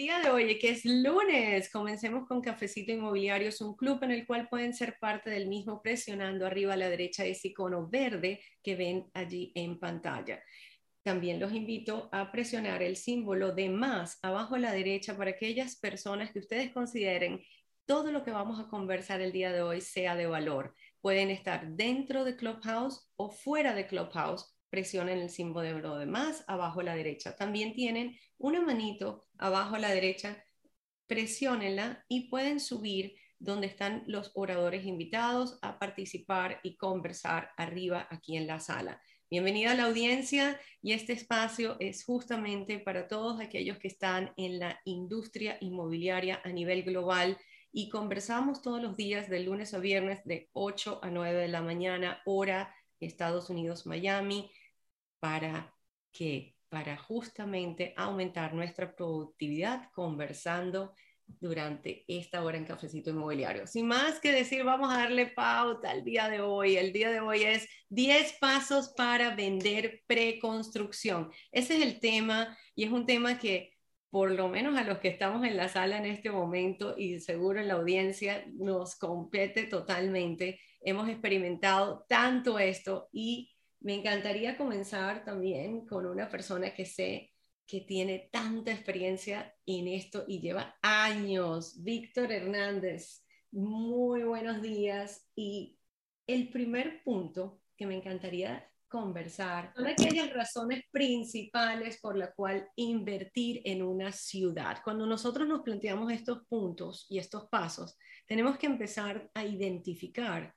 día de hoy, que es lunes, comencemos con Cafecito Inmobiliario. Es un club en el cual pueden ser parte del mismo presionando arriba a la derecha ese icono verde que ven allí en pantalla. También los invito a presionar el símbolo de más abajo a la derecha para aquellas personas que ustedes consideren todo lo que vamos a conversar el día de hoy sea de valor. Pueden estar dentro de Clubhouse o fuera de Clubhouse presionen el símbolo de más abajo a la derecha. También tienen una manito abajo a la derecha, presionenla y pueden subir donde están los oradores invitados a participar y conversar arriba aquí en la sala. Bienvenida a la audiencia y este espacio es justamente para todos aquellos que están en la industria inmobiliaria a nivel global y conversamos todos los días de lunes a viernes de 8 a 9 de la mañana, hora Estados Unidos, Miami, para que para justamente aumentar nuestra productividad conversando durante esta hora en Cafecito Inmobiliario. Sin más que decir, vamos a darle pauta al día de hoy. El día de hoy es 10 pasos para vender preconstrucción. Ese es el tema y es un tema que por lo menos a los que estamos en la sala en este momento y seguro en la audiencia nos compete totalmente. Hemos experimentado tanto esto y me encantaría comenzar también con una persona que sé que tiene tanta experiencia en esto y lleva años, Víctor Hernández. Muy buenos días. Y el primer punto que me encantaría conversar son aquellas razones principales por la cual invertir en una ciudad. Cuando nosotros nos planteamos estos puntos y estos pasos, tenemos que empezar a identificar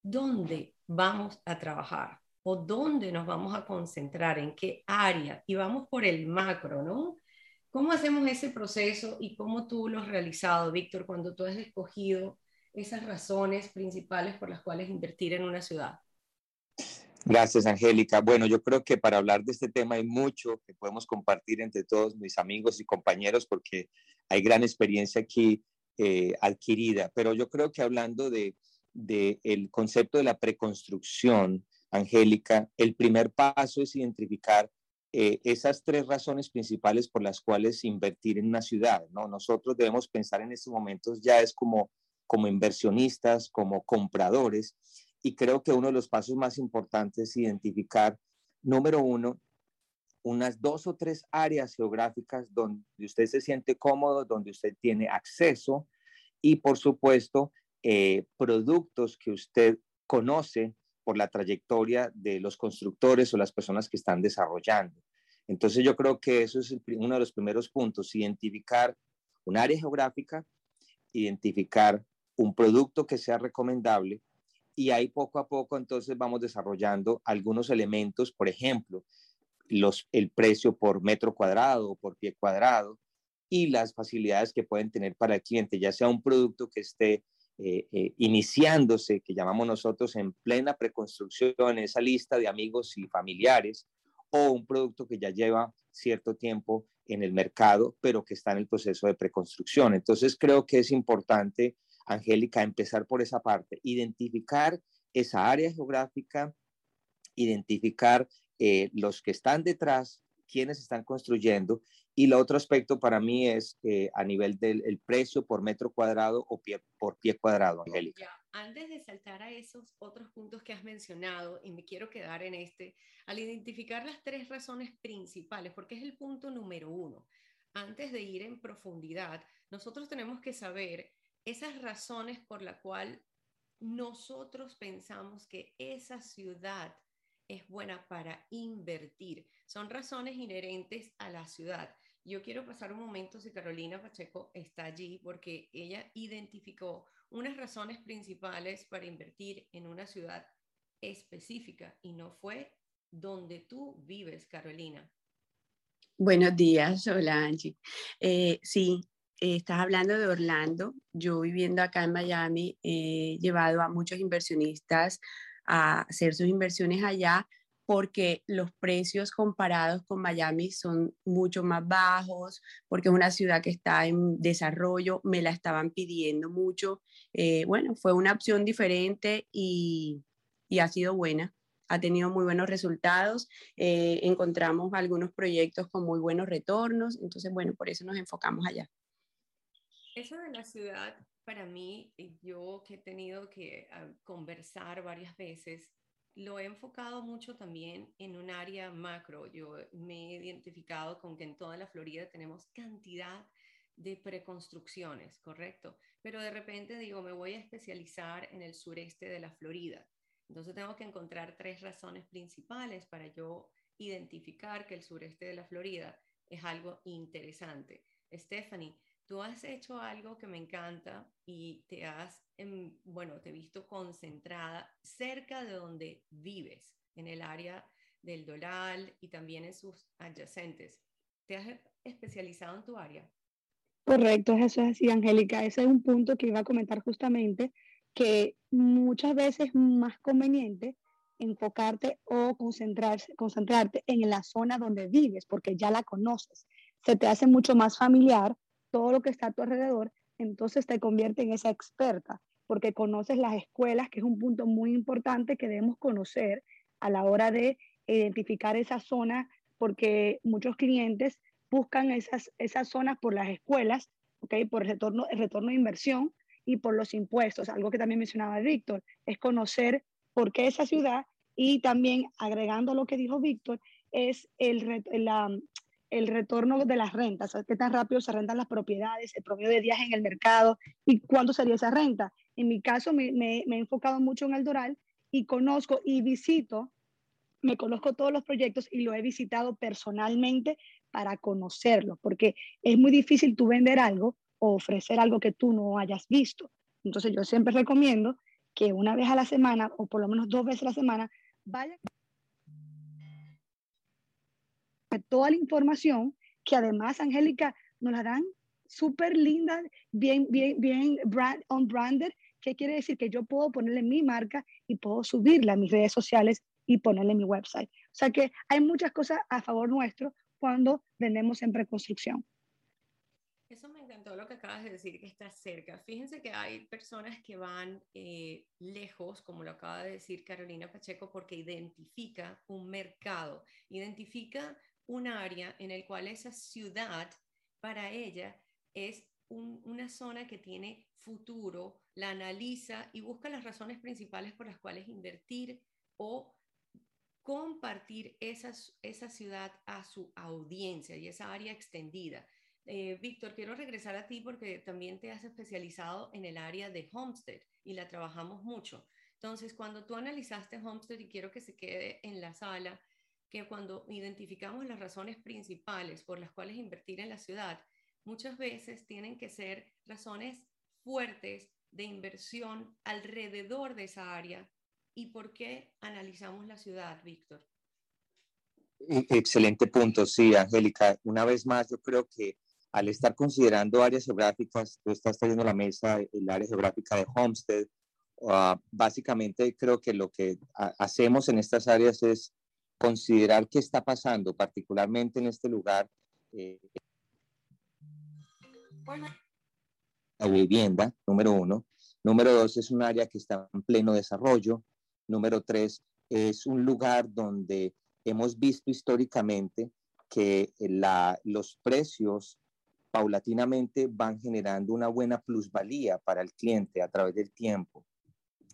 dónde vamos a trabajar o dónde nos vamos a concentrar, en qué área, y vamos por el macro, ¿no? ¿Cómo hacemos ese proceso y cómo tú lo has realizado, Víctor, cuando tú has escogido esas razones principales por las cuales invertir en una ciudad? Gracias, Angélica. Bueno, yo creo que para hablar de este tema hay mucho que podemos compartir entre todos mis amigos y compañeros porque hay gran experiencia aquí eh, adquirida. Pero yo creo que hablando de, de el concepto de la preconstrucción, Angélica, el primer paso es identificar eh, esas tres razones principales por las cuales invertir en una ciudad. ¿no? Nosotros debemos pensar en estos momentos ya es como, como inversionistas, como compradores, y creo que uno de los pasos más importantes es identificar, número uno, unas dos o tres áreas geográficas donde usted se siente cómodo, donde usted tiene acceso y, por supuesto, eh, productos que usted conoce por la trayectoria de los constructores o las personas que están desarrollando. Entonces yo creo que eso es uno de los primeros puntos, identificar un área geográfica, identificar un producto que sea recomendable y ahí poco a poco entonces vamos desarrollando algunos elementos, por ejemplo, el precio por metro cuadrado o por pie cuadrado y las facilidades que pueden tener para el cliente, ya sea un producto que esté eh, eh, iniciándose, que llamamos nosotros en plena preconstrucción, esa lista de amigos y familiares, o un producto que ya lleva cierto tiempo en el mercado, pero que está en el proceso de preconstrucción. Entonces creo que es importante, Angélica, empezar por esa parte, identificar esa área geográfica, identificar eh, los que están detrás, quienes están construyendo y el otro aspecto para mí es eh, a nivel del precio por metro cuadrado o pie, por pie cuadrado, Angélica. Antes de saltar a esos otros puntos que has mencionado, y me quiero quedar en este, al identificar las tres razones principales, porque es el punto número uno, antes de ir en profundidad, nosotros tenemos que saber esas razones por la cual nosotros pensamos que esa ciudad es buena para invertir. Son razones inherentes a la ciudad. Yo quiero pasar un momento si Carolina Pacheco está allí porque ella identificó unas razones principales para invertir en una ciudad específica y no fue donde tú vives, Carolina. Buenos días, hola Angie. Eh, sí, eh, estás hablando de Orlando. Yo viviendo acá en Miami he llevado a muchos inversionistas a hacer sus inversiones allá porque los precios comparados con Miami son mucho más bajos, porque es una ciudad que está en desarrollo, me la estaban pidiendo mucho. Eh, bueno, fue una opción diferente y, ha sido buena. ha tenido muy buenos resultados, eh, encontramos algunos proyectos con muy buenos retornos, entonces bueno, por eso nos enfocamos allá. Eso de la ciudad, para mí, yo que he tenido que ah, conversar varias veces, lo he enfocado mucho también en un área macro. Yo me he identificado con que en toda la Florida tenemos cantidad de preconstrucciones, ¿correcto? Pero de repente digo, me voy a especializar en el sureste de la Florida. Entonces tengo que encontrar tres razones principales para yo identificar que el sureste de la Florida es algo interesante. Stephanie, tú has hecho algo que me encanta y te has, em, bueno, te he visto concentrada cerca de donde vives, en el área del Doral y también en sus adyacentes. ¿Te has especializado en tu área? Correcto, eso es así, Angélica. Ese es un punto que iba a comentar justamente, que muchas veces es más conveniente enfocarte o concentrarse, concentrarte en la zona donde vives, porque ya la conoces. Se te hace mucho más familiar todo lo que está a tu alrededor, entonces te convierte en esa experta, porque conoces las escuelas, que es un punto muy importante que debemos conocer a la hora de identificar esa zona, porque muchos clientes buscan esas, esas zonas por las escuelas, ¿okay? por el retorno, el retorno de inversión y por los impuestos. Algo que también mencionaba Víctor, es conocer por qué esa ciudad y también agregando lo que dijo Víctor, es el, la, el retorno de las rentas, qué tan rápido se rentan las propiedades, el promedio de días en el mercado y cuándo sería esa renta. En mi caso me, me, me he enfocado mucho en el Doral y conozco y visito, me conozco todos los proyectos y lo he visitado personalmente para conocerlo, porque es muy difícil tú vender algo o ofrecer algo que tú no hayas visto. Entonces yo siempre recomiendo que una vez a la semana o por lo menos dos veces a la semana toda la información que además Angélica nos la dan súper linda, bien, bien, bien brand, on branded, que quiere decir que yo puedo ponerle mi marca y puedo subirla a mis redes sociales y ponerle mi website. O sea que hay muchas cosas a favor nuestro cuando vendemos en preconstrucción. Eso me encantó lo que acabas de decir, que está cerca. Fíjense que hay personas que van eh, lejos, como lo acaba de decir Carolina Pacheco, porque identifica un mercado, identifica un área en el cual esa ciudad para ella es una zona que tiene futuro, la analiza y busca las razones principales por las cuales invertir o compartir esa, esa ciudad a su audiencia y esa área extendida. Eh, Víctor, quiero regresar a ti porque también te has especializado en el área de Homestead y la trabajamos mucho. Entonces, cuando tú analizaste Homestead, y quiero que se quede en la sala, que cuando identificamos las razones principales por las cuales invertir en la ciudad, muchas veces tienen que ser razones fuertes de inversión alrededor de esa área y por qué analizamos la ciudad, Víctor. E, excelente punto, sí, Angélica. Una vez más, yo creo que al estar considerando áreas geográficas, tú estás trayendo la mesa el área geográfica de Homestead. Uh, básicamente, creo que lo que hacemos en estas áreas es considerar qué está pasando, particularmente en este lugar. Eh, la vivienda, número uno. Número dos, es un área que está en pleno desarrollo. Número tres, es un lugar donde hemos visto históricamente que la, los precios paulatinamente van generando una buena plusvalía para el cliente a través del tiempo.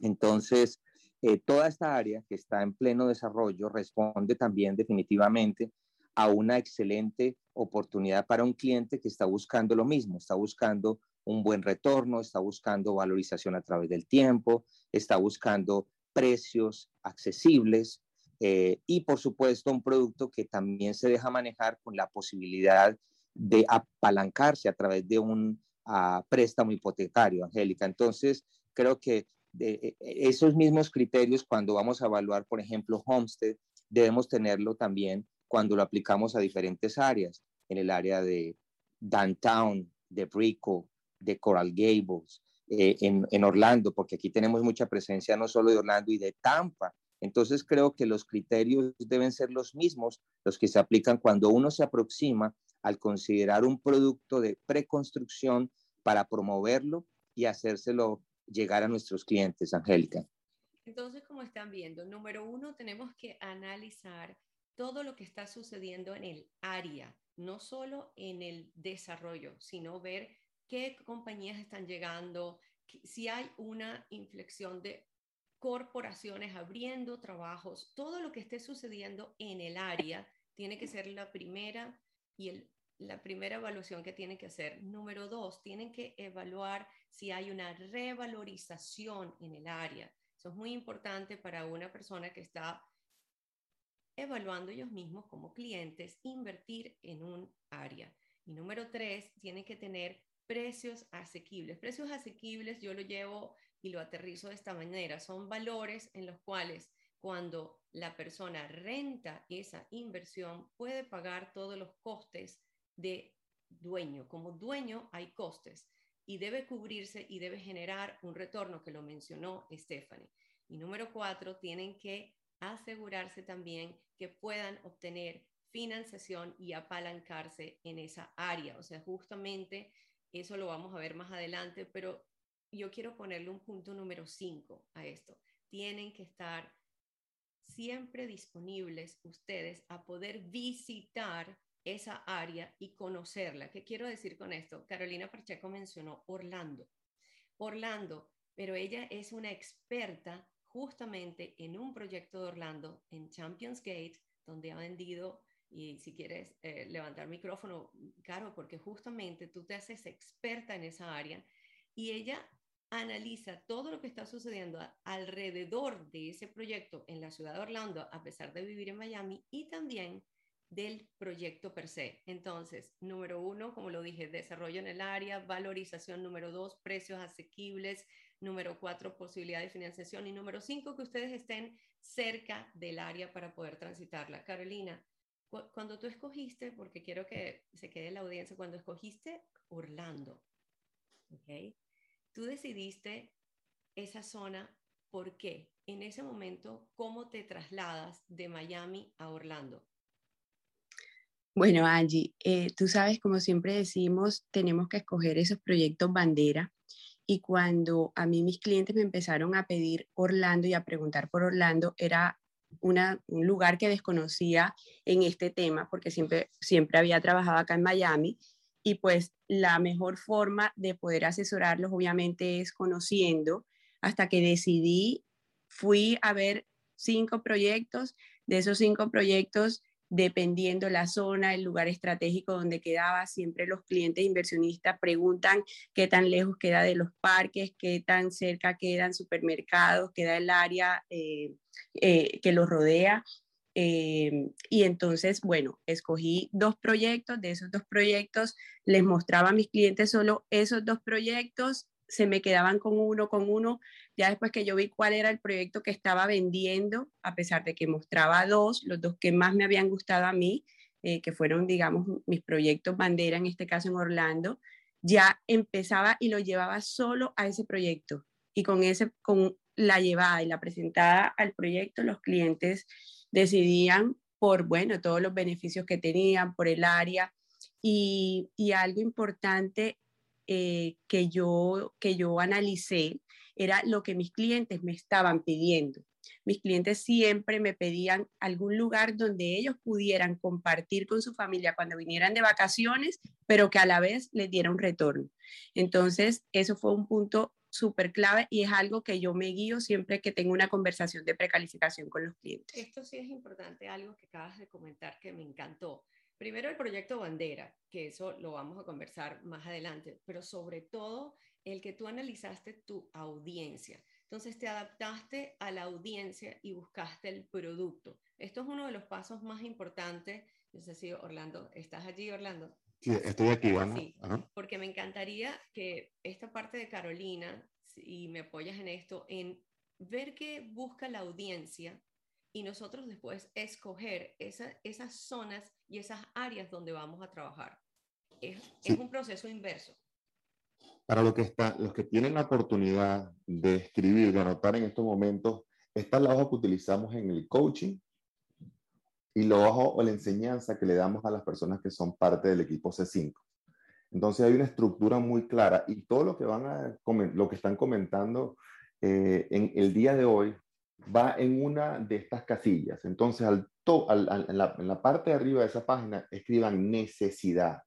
Entonces, eh, toda esta área que está en pleno desarrollo responde también definitivamente a una excelente oportunidad para un cliente que está buscando lo mismo, está buscando un buen retorno, está buscando valorización a través del tiempo, está buscando precios accesibles eh, y por supuesto un producto que también se deja manejar con la posibilidad de apalancarse a través de un ah, préstamo hipotecario, Angélica. Entonces, creo que de e, e, esos mismos criterios cuando vamos a evaluar, por ejemplo, Homestead, debemos tenerlo también cuando lo aplicamos a diferentes áreas, en el área de downtown, de Brico, de Coral Gables, eh, en, Orlando, porque aquí tenemos mucha presencia no solo de Orlando y de Tampa. Entonces creo que los criterios deben ser los mismos, los que se aplican cuando uno se aproxima al considerar un producto de preconstrucción para promoverlo y hacérselo llegar a nuestros clientes, Angélica. Entonces, como están viendo, número uno, tenemos que analizar todo lo que está sucediendo en el área, no solo en el desarrollo, sino ver qué compañías están llegando, si hay una inflexión de corporaciones abriendo trabajos, todo lo que esté sucediendo en el área tiene que ser la primera y el, la primera evaluación que tienen que hacer. Número dos, tienen que evaluar si hay una revalorización en el área. Eso es muy importante para una persona que está evaluando ellos mismos como clientes, invertir en un área. Y número tres, tienen que tener precios asequibles. Precios asequibles yo lo llevo y lo aterrizo de esta manera. Son valores en los cuales cuando la persona renta esa inversión puede pagar todos los costes de dueño. Como dueño hay costes y debe cubrirse y debe generar un retorno que lo mencionó Stephanie. Y número cuatro, tienen que asegurarse también que puedan obtener financiación y apalancarse en esa área. O sea, justamente eso lo vamos a ver más adelante, pero yo quiero ponerle un punto número cinco a esto. Tienen que estar siempre disponibles ustedes a poder visitar esa área y conocerla. ¿Qué quiero decir con esto? Carolina Pacheco mencionó Orlando. Orlando, pero ella es una experta justamente en un proyecto de Orlando, en Champions Gate, donde ha vendido, y si quieres eh, levantar micrófono, Caro, porque justamente tú te haces experta en esa área y ella analiza todo lo que está sucediendo alrededor de ese proyecto en la ciudad de Orlando, a pesar de vivir en Miami, y también del proyecto per se. Entonces, número uno, como lo dije, desarrollo en el área, valorización número dos, precios asequibles, número cuatro, posibilidad de financiación y número cinco, que ustedes estén cerca del área para poder transitarla. Carolina, cuando tú escogiste, porque quiero que se quede la audiencia, cuando escogiste Orlando, ¿ok? Tú decidiste esa zona, ¿por qué? En ese momento, ¿cómo te trasladas de Miami a Orlando? Bueno, Angie, eh, tú sabes, como siempre decimos, tenemos que escoger esos proyectos bandera. Y cuando a mí mis clientes me empezaron a pedir Orlando y a preguntar por Orlando, era un lugar que desconocía en este tema, porque siempre, siempre había trabajado acá en Miami y pues la mejor forma de poder asesorarlos obviamente es conociendo, hasta que decidí, fui a ver cinco proyectos, de esos cinco proyectos, dependiendo la zona, el lugar estratégico donde quedaba, siempre los clientes inversionistas preguntan qué tan lejos queda de los parques, qué tan cerca quedan supermercados, queda el área eh, eh, que los rodea. Em, y entonces, bueno, escogí dos proyectos, de esos dos proyectos les mostraba a mis clientes solo esos dos proyectos, se me quedaban con uno, con uno, después que yo vi cuál era el proyecto que estaba vendiendo, a pesar de que mostraba dos, los dos que más me habían gustado a mí, eh, que fueron, digamos, mis proyectos bandera, en este caso en Orlando, ya empezaba y lo llevaba solo a ese proyecto. Y con, ese, con la llevada y la presentada al proyecto, los clientes decidían por, bueno, todos los beneficios que tenían, por el área. Y, algo importante eh, que, yo, que yo analicé era lo que mis clientes me estaban pidiendo. Mis clientes siempre me pedían algún lugar donde ellos pudieran compartir con su familia cuando vinieran de vacaciones, pero que a la vez les diera un retorno. Entonces, eso fue un punto súper clave y es algo que yo me guío siempre que tengo una conversación de precalificación con los clientes. Esto sí es importante, algo que acabas de comentar que me encantó. Primero el proyecto Bandera, que eso lo vamos a conversar más adelante, pero sobre todo el que tú analizaste tu audiencia. Entonces te adaptaste a la audiencia y buscaste el producto. Esto es uno de los pasos más importantes. No sé si Orlando, ¿estás allí, Orlando? Sí, estoy aquí, Ana. Sí, porque me encantaría que esta parte de Carolina, y me apoyas en esto, en ver qué busca la audiencia y nosotros después escoger esas zonas y esas áreas donde vamos a trabajar. Es, es, un proceso inverso. Para lo que está, los que tienen la oportunidad de escribir, de anotar en estos momentos, esta es la hoja que utilizamos en el coaching y lo bajo o la enseñanza que le damos a las personas que son parte del equipo C5. Entonces hay una estructura muy clara y todo lo que van a lo que están comentando eh, en el día de hoy va en una de estas casillas. Entonces, al en, la, en la parte de arriba de esa página, escriban necesidad.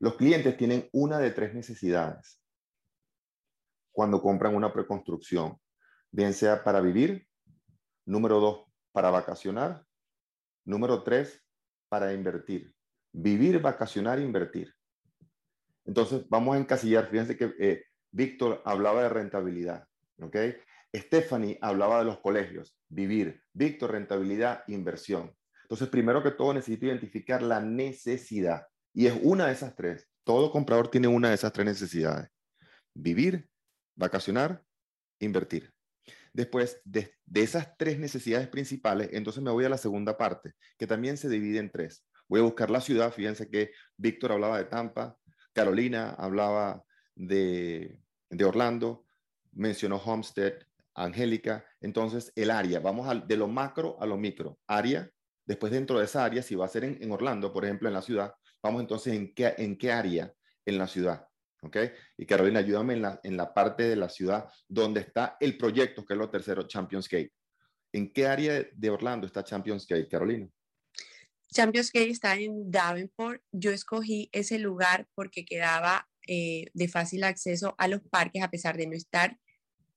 Los clientes tienen una de tres necesidades cuando compran una preconstrucción, bien sea para vivir, número dos, para vacacionar, número tres, para invertir. Vivir, vacacionar, invertir. Entonces, vamos a encasillar. Fíjense que eh, Víctor hablaba de rentabilidad, ¿ok? Stephanie hablaba de los colegios, vivir. Víctor, rentabilidad, inversión. Entonces, primero que todo, necesito identificar la necesidad. Y es una de esas tres. Todo comprador tiene una de esas tres necesidades. Vivir, vacacionar, invertir. Después de, de, esas tres necesidades principales, entonces me voy a la segunda parte, que también se divide en tres. Voy a buscar la ciudad. Fíjense que Víctor hablaba de Tampa, Carolina hablaba de, de Orlando, mencionó Homestead, Angélica. Entonces, el área, vamos de lo macro a lo micro. Área, después dentro de esa área, si va a ser en, Orlando, por ejemplo, en la ciudad, vamos entonces en qué, en qué área en la ciudad. ¿Ok? Y Carolina, ayúdame en la, en la parte de la ciudad donde está el proyecto, que es lo tercero, Champions Gate. ¿En qué área de Orlando está Champions Gate, Carolina? Champions Gate está en Davenport. Yo escogí ese lugar porque quedaba eh, de fácil acceso a los parques, a pesar de no estar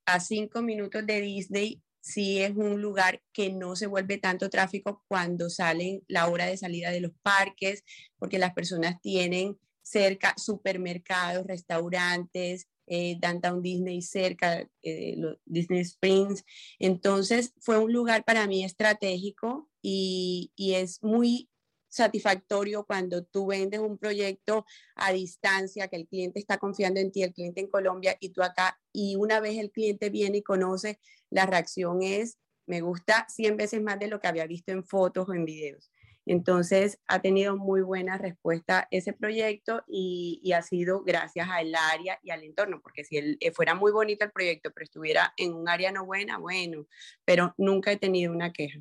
a cinco minutos de Disney. Sí es un lugar que no se vuelve tanto tráfico cuando salen la hora de salida de los parques, porque las personas tienen cerca supermercados, restaurantes, eh, Downtown Disney cerca, eh, Disney Springs. Entonces fue un lugar para mí estratégico y, y es muy satisfactorio cuando tú vendes un proyecto a distancia, que el cliente está confiando en ti, el cliente en Colombia y tú acá, y una vez el cliente viene y conoce, la reacción es, me gusta 100 veces más de lo que había visto en fotos o en videos. Entonces, ha tenido muy buena respuesta ese proyecto y, ha sido gracias al área y al entorno, porque si el, eh, fuera muy bonito el proyecto, pero estuviera en un área no buena, bueno, pero nunca he tenido una queja.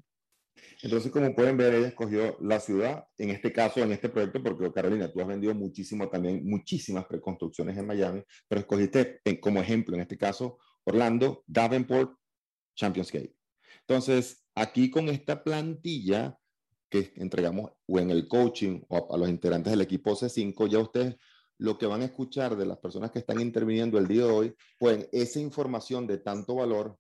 Entonces, como pueden ver, ella escogió la ciudad, en este caso, en este proyecto, porque Carolina, tú has vendido muchísimo también, muchísimas preconstrucciones en Miami, pero escogiste como ejemplo, en este caso, Orlando, Davenport, Champions Gate. Entonces, aquí con esta plantilla, que entregamos o en el coaching o a, los integrantes del equipo C5, ya ustedes lo que van a escuchar de las personas que están interviniendo el día de hoy, pues esa información de tanto valor,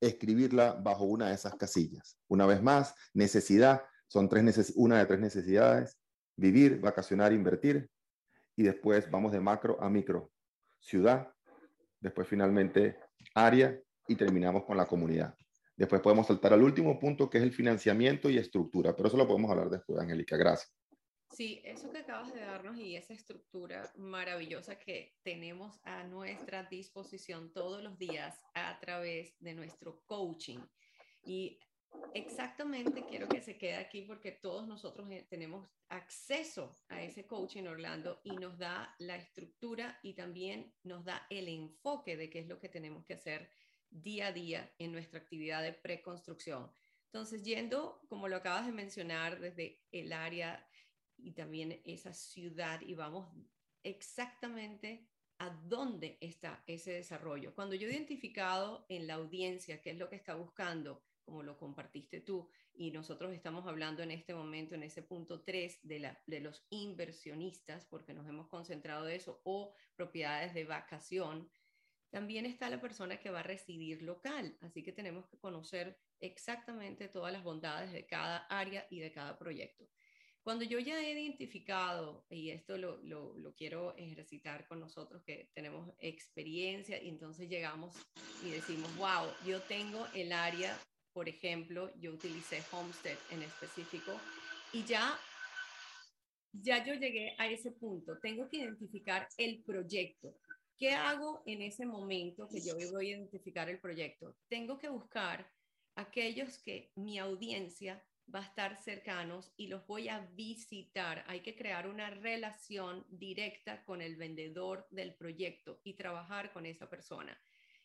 escribirla bajo una de esas casillas. Una vez más, necesidad, son tres una de tres necesidades, vivir, vacacionar, invertir, y después vamos de macro a micro, ciudad, después finalmente área y terminamos con la comunidad. Después podemos saltar al último punto, que es el financiamiento y estructura, pero eso lo podemos hablar después, Angélica. Gracias. Sí, eso que acabas de darnos y esa estructura maravillosa que tenemos a nuestra disposición todos los días a través de nuestro coaching. Y exactamente quiero que se quede aquí porque todos nosotros eh, tenemos acceso a ese coaching Orlando y nos da la estructura y también nos da el enfoque de qué es lo que tenemos que hacer día a día en nuestra actividad de preconstrucción. Entonces, yendo, como lo acabas de mencionar, desde el área y también esa ciudad y vamos exactamente a dónde está ese desarrollo. Cuando yo he identificado en la audiencia qué es lo que está buscando, como lo compartiste tú, y nosotros estamos hablando en este momento, en ese punto 3, de, la, de los inversionistas, porque nos hemos concentrado de eso, o propiedades de vacación, también está la persona que va a residir local, así que tenemos que conocer exactamente todas las bondades de cada área y de cada proyecto. Cuando yo ya he identificado, y esto lo, lo, quiero ejercitar con nosotros que tenemos experiencia, y entonces llegamos y decimos, wow, yo tengo el área, por ejemplo, yo utilicé Homestead en específico, y ya, ya yo llegué a ese punto, tengo que identificar el proyecto. ¿Qué hago en ese momento que yo voy a identificar el proyecto? Tengo que buscar aquellos que mi audiencia va a estar cercanos y los voy a visitar. Hay que crear una relación directa con el vendedor del proyecto y trabajar con esa persona.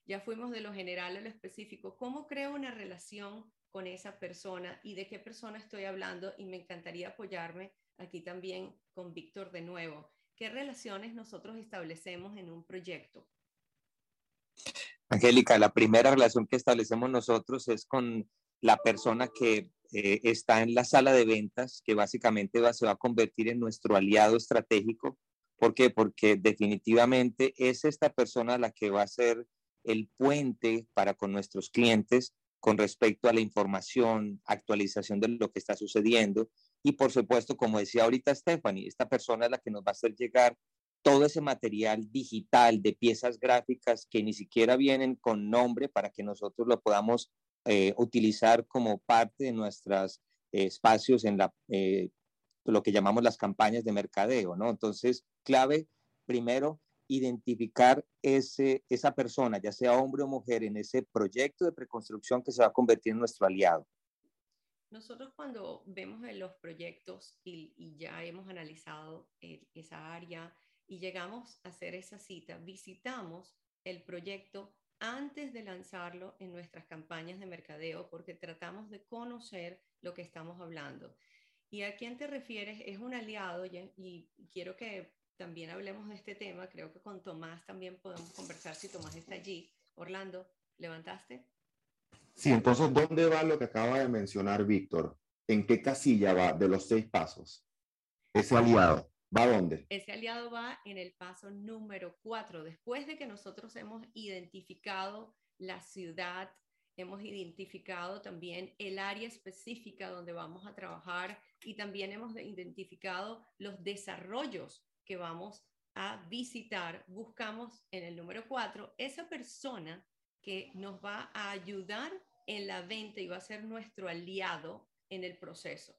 Ya fuimos de lo general a lo específico. ¿Cómo creo una relación con esa persona y de qué persona estoy hablando? Y me encantaría apoyarme aquí también con Víctor de nuevo. ¿Qué relaciones nosotros establecemos en un proyecto? Angélica, la primera relación que establecemos nosotros es con la persona que eh, está en la sala de ventas, que básicamente va, se va a convertir en nuestro aliado estratégico. ¿Por qué? Porque definitivamente es esta persona la que va a ser el puente para con nuestros clientes con respecto a la información, actualización de lo que está sucediendo. Y por supuesto, como decía ahorita Stephanie, esta persona es la que nos va a hacer llegar todo ese material digital de piezas gráficas que ni siquiera vienen con nombre para que nosotros lo podamos eh, utilizar como parte de nuestros eh, espacios en eh, lo que llamamos las campañas de mercadeo, ¿no? Entonces, clave, primero, identificar ese, esa persona, ya sea hombre o mujer, en ese proyecto de preconstrucción que se va a convertir en nuestro aliado. Nosotros cuando vemos los proyectos y, y ya hemos analizado esa área y llegamos a hacer esa cita, visitamos el proyecto antes de lanzarlo en nuestras campañas de mercadeo porque tratamos de conocer lo que estamos hablando. ¿Y a quién te refieres? Es un aliado y, quiero que también hablemos de este tema. Creo que con Tomás también podemos conversar si Tomás está allí. Orlando, ¿levantaste? Sí, entonces, ¿dónde va lo que acaba de mencionar Víctor? ¿En qué casilla va de los seis pasos? Ese aliado. ¿Va dónde? Ese aliado va en el paso número cuatro. Después de que nosotros hemos identificado la ciudad, hemos identificado también el área específica donde vamos a trabajar y también hemos identificado los desarrollos que vamos a visitar. Buscamos en el número cuatro esa persona que nos va a ayudar en la venta y va a ser nuestro aliado en el proceso.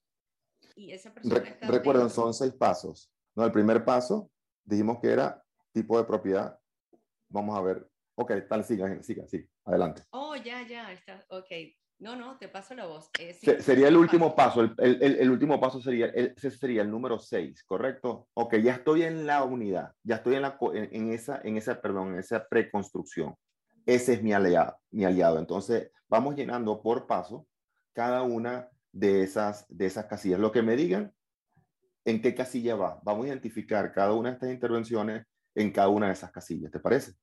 Y esa persona Recuerden, son seis pasos. No, el primer paso dijimos que era tipo de propiedad. Vamos a ver. Ok, tal, siga, siga, siga. Adelante. Oh, ya, ya, está. Ok. No, no, te paso la voz. Eh, sería el último paso. El, el, el, último paso sería, ese sería el número 6, ¿correcto? Ok, ya estoy en la unidad. Ya estoy en, la, en, esa, en esa, perdón, en esa preconstrucción. Ese es mi aliado, mi aliado. Entonces, vamos llenando por paso cada una de esas, de esas casillas. Lo que me digan, en qué casilla va. Vamos a identificar cada una de estas intervenciones en cada una de esas casillas. ¿Te parece?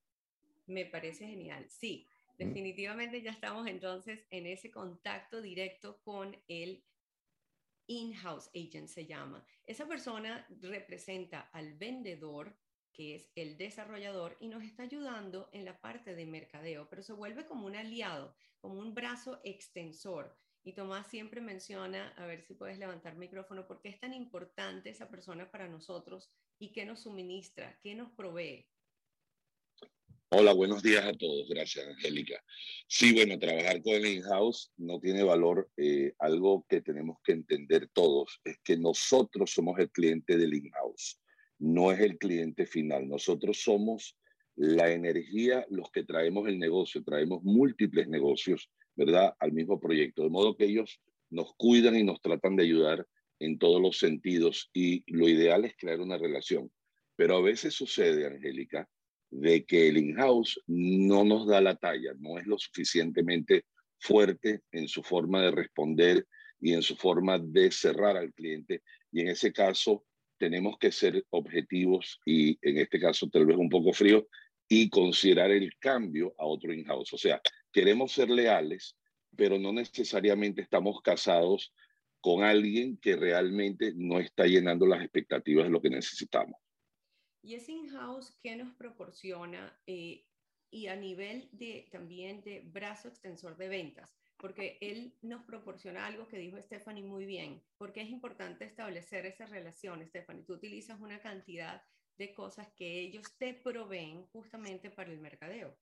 Me parece genial. Sí, definitivamente ya estamos entonces en ese contacto directo con el in-house agent, se llama. Esa persona representa al vendedor, que es el desarrollador, y nos está ayudando en la parte de mercadeo, pero se vuelve como un aliado, como un brazo extensor y Tomás siempre menciona, a ver si puedes levantar micrófono, ¿por qué es tan importante esa persona para nosotros y qué nos suministra, qué nos provee? Hola, buenos días a todos. Gracias, Angélica. Sí, bueno, trabajar con el in-house no tiene valor. Eh, algo que tenemos que entender todos es que nosotros somos el cliente del in-house, no es el cliente final. Nosotros somos la energía, los que traemos el negocio, traemos múltiples negocios ¿verdad?, al mismo proyecto. De modo que ellos nos cuidan y nos tratan de ayudar en todos los sentidos y lo ideal es crear una relación. Pero a veces sucede, Angélica, de que el in-house no nos da la talla, no es lo suficientemente fuerte en su forma de responder y en su forma de cerrar al cliente. Y en ese caso tenemos que ser objetivos y en este caso tal vez un poco frío y considerar el cambio a otro in-house. O sea, queremos ser leales, pero no necesariamente estamos casados con alguien que realmente no está llenando las expectativas de lo que necesitamos. ¿Y ese in-house qué nos proporciona? Eh, y a nivel de también de brazo extensor de ventas, porque él nos proporciona algo que dijo Stephanie muy bien, porque es importante establecer esa relación, Stephanie. Tú utilizas una cantidad de cosas que ellos te proveen justamente para el mercadeo.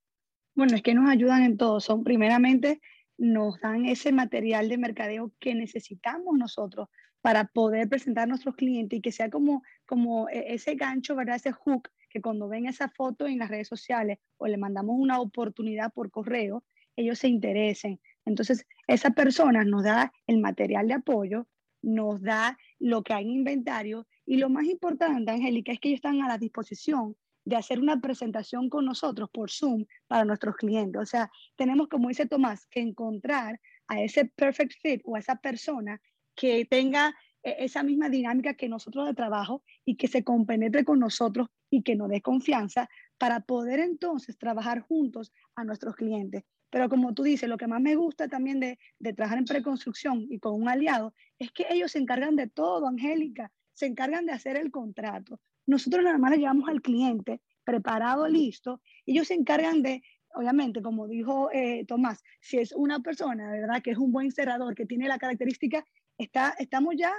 Bueno, es que nos ayudan en todo. Son primeramente nos dan ese material de mercadeo que necesitamos nosotros para poder presentar a nuestros clientes y que sea como, como e, ese gancho, ¿verdad? Ese hook que cuando ven esa foto en las redes sociales o le mandamos una oportunidad por correo, ellos se interesen. Entonces, esa persona nos da el material de apoyo, nos da lo que hay en inventario y lo más importante, Angélica, es que ellos están a la disposición de hacer una presentación con nosotros por Zoom para nuestros clientes. O sea, tenemos, como dice Tomás, que encontrar a ese perfect fit o a esa persona que tenga e, esa misma dinámica que nosotros de trabajo y que se compenetre con nosotros y que nos dé confianza para poder entonces trabajar juntos a nuestros clientes. Pero como tú dices, lo que más me gusta también de, de trabajar en preconstrucción y con un aliado es que ellos se encargan de todo, Angélica, se encargan de hacer el contrato. Nosotros nada más le llevamos al cliente preparado, listo, y ellos se encargan de, obviamente, como dijo eh, Tomás, si es una persona, ¿verdad? Que es un buen cerrador, que tiene la característica, está, estamos ya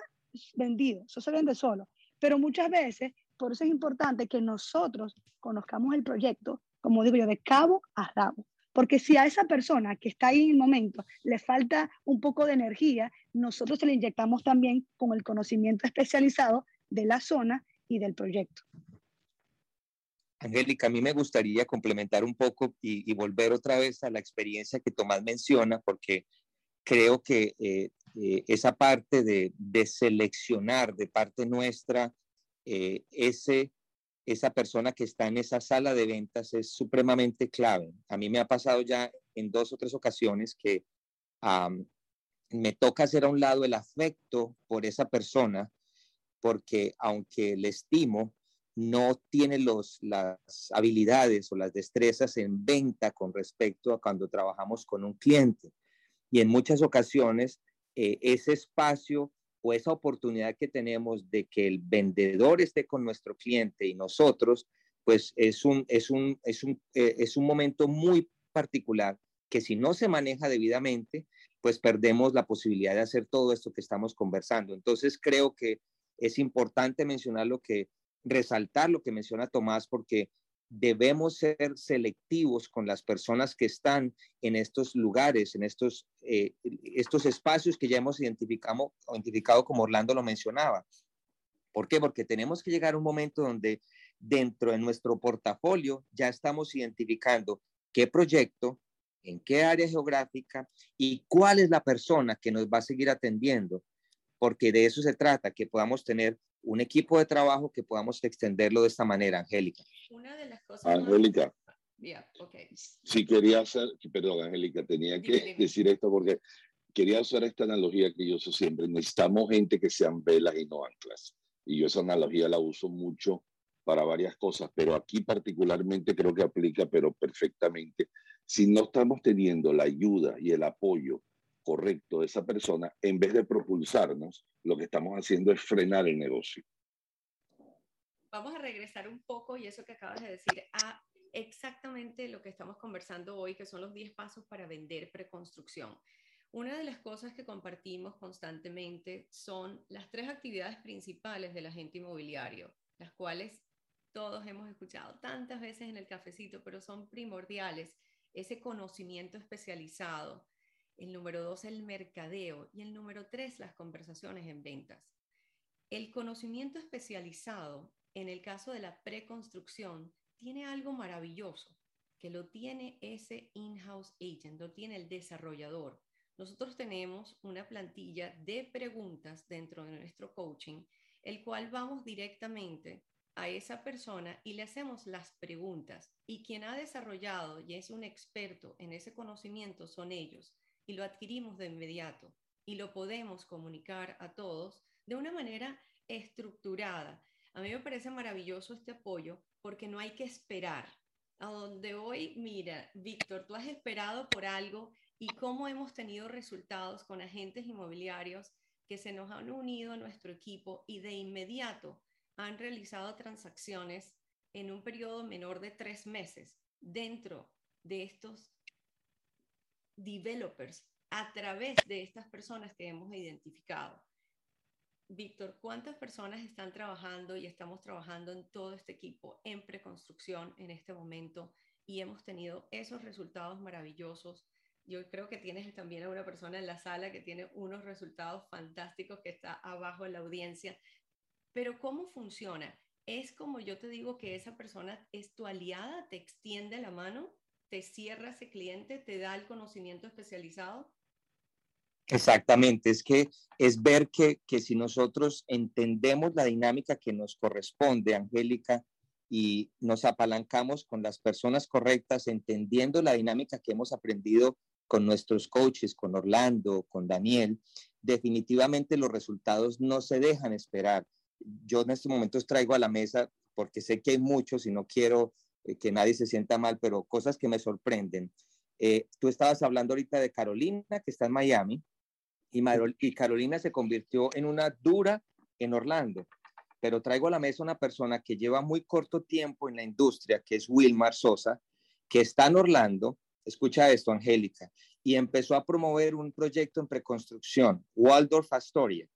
vendidos, eso se vende solo. Pero muchas veces, por eso es importante que nosotros conozcamos el proyecto, como digo yo, de cabo a rabo. Porque si a esa persona que está ahí en el momento le falta un poco de energía, nosotros se le inyectamos también con el conocimiento especializado de la zona y del proyecto. Angélica, a mí me gustaría complementar un poco y, volver otra vez a la experiencia que Tomás menciona, porque creo que eh, eh, esa parte de, seleccionar de parte nuestra eh, ese, esa persona que está en esa sala de ventas es supremamente clave. A mí me ha pasado ya en dos o tres ocasiones que me toca hacer a un lado el afecto por esa persona, porque aunque le estimo, no tiene los, las habilidades o las destrezas en venta con respecto a cuando trabajamos con un cliente. Y en muchas ocasiones eh, ese espacio o esa oportunidad que tenemos de que el vendedor esté con nuestro cliente y nosotros, pues es un, es un, es un, eh, es un momento muy particular que si no se maneja debidamente, pues perdemos la posibilidad de hacer todo esto que estamos conversando. Entonces creo que es importante mencionar lo que resaltar lo que menciona Tomás porque debemos ser selectivos con las personas que están en estos lugares, en estos, eh, estos espacios que ya hemos identificado, identificado como Orlando lo mencionaba. ¿Por qué? Porque tenemos que llegar a un momento donde dentro de nuestro portafolio ya estamos identificando qué proyecto, en qué área geográfica y cuál es la persona que nos va a seguir atendiendo, porque de eso se trata, que podamos tener un equipo de trabajo que podamos extenderlo de esta manera, Angélica. Una de las cosas Angélica. Sí, quería hacer, perdón, Angélica, tenía que decir esto porque quería hacer esta analogía que yo uso siempre. Necesitamos gente que sean velas y no anclas. Y yo esa analogía la uso mucho para varias cosas, pero aquí particularmente creo que aplica, pero perfectamente. Si no estamos teniendo la ayuda y el apoyo correcto de esa persona, en vez de propulsarnos, lo que estamos haciendo es frenar el negocio. Vamos a regresar un poco y eso que acabas de decir a exactamente lo que estamos conversando hoy, que son los 10 pasos para vender preconstrucción. Una de las cosas que compartimos constantemente son las tres actividades principales del agente inmobiliario, las cuales todos hemos escuchado tantas veces en el cafecito, pero son primordiales. Ese conocimiento especializado, el número dos, el mercadeo. Y el número tres, las conversaciones en ventas. El conocimiento especializado, en el caso de la preconstrucción, tiene algo maravilloso, que lo tiene ese in-house agent, lo tiene el desarrollador. Nosotros tenemos una plantilla de preguntas dentro de nuestro coaching, el cual vamos directamente a esa persona y le hacemos las preguntas. Y quien ha desarrollado y es un experto en ese conocimiento son ellos y lo adquirimos de inmediato y lo podemos comunicar a todos de una manera estructurada. A mí me parece maravilloso este apoyo porque no hay que esperar. A donde hoy, mira, Víctor, tú has esperado por algo y cómo hemos tenido resultados con agentes inmobiliarios que se nos han unido a nuestro equipo y de inmediato han realizado transacciones en un periodo menor de tres meses dentro de estos developers a través de estas personas que hemos identificado. Víctor, ¿cuántas personas están trabajando y estamos trabajando en todo este equipo en preconstrucción en este momento y hemos tenido esos resultados maravillosos? Yo creo que tienes también a una persona en la sala que tiene unos resultados fantásticos que está abajo en la audiencia. Pero ¿cómo funciona? ¿Es como yo te digo que esa persona es tu aliada, te extiende la mano? Te cierra ese cliente, te da el conocimiento especializado? Exactamente, es que es ver que, que si nosotros entendemos la dinámica que nos corresponde, Angélica, y nos apalancamos con las personas correctas, entendiendo la dinámica que hemos aprendido con nuestros coaches, con Orlando, con Daniel, definitivamente los resultados no se dejan esperar. Yo en estos momentos traigo a la mesa porque sé que hay muchos y no quiero eh, que nadie se sienta mal, pero cosas que me sorprenden. Eh, tú estabas hablando ahorita de Carolina, que está en Miami, y, y Carolina se convirtió en una dura en Orlando. Pero traigo a la mesa una persona que lleva muy corto tiempo en la industria, que es Wilmar Sosa, que está en Orlando. Escucha esto, Angélica. Y empezó a promover un proyecto en preconstrucción, Waldorf Astoria.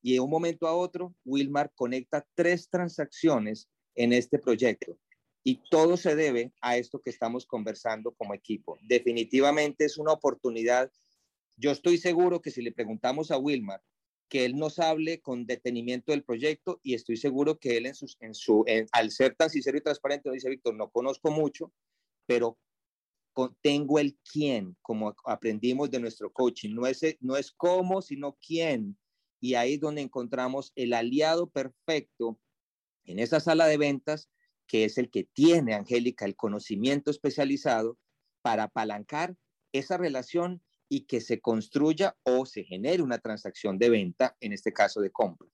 Y de un momento a otro, Wilmar conecta tres transacciones en este proyecto. Y todo se debe a esto que estamos conversando como equipo. Definitivamente es una oportunidad. Yo estoy seguro que si le preguntamos a Wilmar, que él nos hable con detenimiento del proyecto y estoy seguro que él en, sus, en su, al ser tan sincero y transparente, dice, Víctor, no conozco mucho, pero tengo el quién, como aprendimos de nuestro coaching. No es, no es cómo, sino quién. Y ahí es donde encontramos el aliado perfecto en esa sala de ventas, que es el que tiene, Angélica, el conocimiento especializado para apalancar esa relación y que se construya o se genere una transacción de venta, en este caso de compra.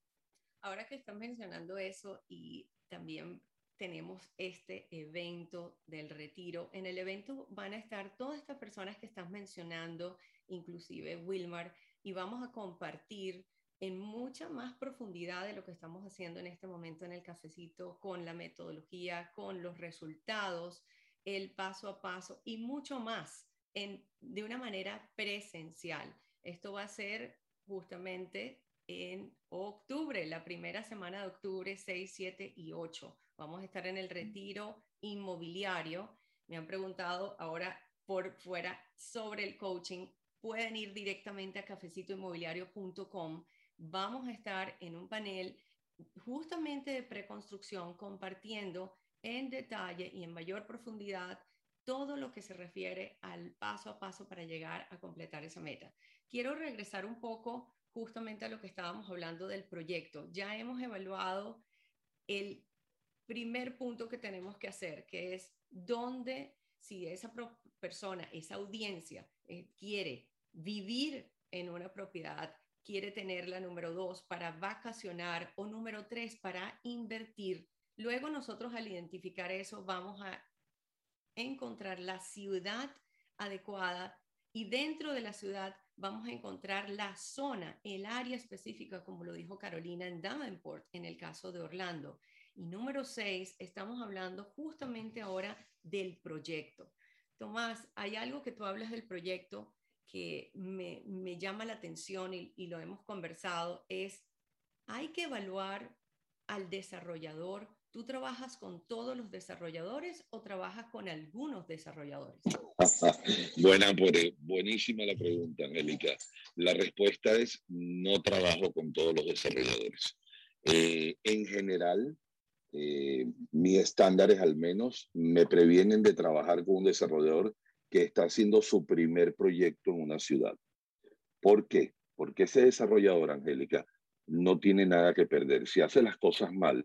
Ahora que están mencionando eso y también tenemos este evento del retiro. En el evento van a estar todas estas personas que estás mencionando, inclusive Wilmar, y vamos a compartir en mucha más profundidad de lo que estamos haciendo en este momento en el cafecito, con la metodología, con los resultados, el paso a paso y mucho más en, de una manera presencial. Esto va a ser justamente en octubre, la primera semana de octubre, 6, 7 y 8. Vamos a estar en el retiro inmobiliario. Me han preguntado ahora por fuera sobre el coaching. Pueden ir directamente a cafecitoinmobiliario.com. Vamos a estar en un panel justamente de preconstrucción compartiendo en detalle y en mayor profundidad todo lo que se refiere al paso a paso para llegar a completar esa meta. Quiero regresar un poco justamente a lo que estábamos hablando del proyecto. Ya hemos evaluado el primer punto que tenemos que hacer, que es dónde, si esa persona, esa audiencia eh, quiere vivir en una propiedad, quiere tenerla número dos para vacacionar o número tres para invertir. Luego nosotros al identificar eso vamos a encontrar la ciudad adecuada y dentro de la ciudad vamos a encontrar la zona, el área específica, como lo dijo Carolina en Davenport, en el caso de Orlando. Y número seis, estamos hablando justamente ahora del proyecto. Tomás, hay algo que tú hablas del proyecto que me, me llama la atención y, lo hemos conversado, es hay que evaluar al desarrollador ¿Tú trabajas con todos los desarrolladores o trabajas con algunos desarrolladores? Buena, buenísima la pregunta, Angélica. La respuesta es no trabajo con todos los desarrolladores. Eh, en general, eh, mis estándares al menos me previenen de trabajar con un desarrollador que está haciendo su primer proyecto en una ciudad. ¿Por qué? Porque ese desarrollador, Angélica, no tiene nada que perder. Si hace las cosas mal,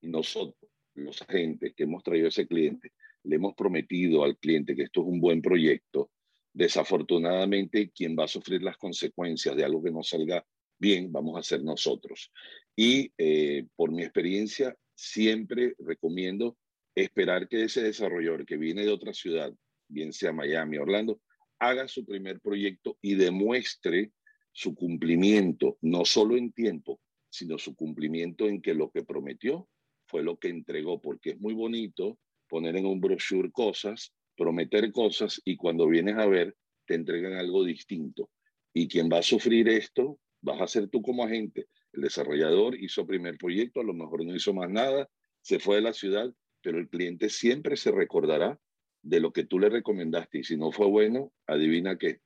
y nosotros, los agentes que hemos traído a ese cliente, le hemos prometido al cliente que esto es un buen proyecto, desafortunadamente quien va a sufrir las consecuencias de algo que no salga bien, vamos a ser nosotros. Y eh, por mi experiencia, siempre recomiendo esperar que ese desarrollador que viene de otra ciudad, bien sea Miami, Orlando, haga su primer proyecto y demuestre su cumplimiento, no solo en tiempo, sino su cumplimiento en que lo que prometió fue lo que entregó, porque es muy bonito poner en un brochure cosas, prometer cosas y cuando vienes a ver te entregan algo distinto. Y quien va a sufrir esto vas a ser tú como agente. El desarrollador hizo primer proyecto, a lo mejor no hizo más nada, se fue de la ciudad, pero el cliente siempre se recordará de lo que tú le recomendaste y si no fue bueno, adivina que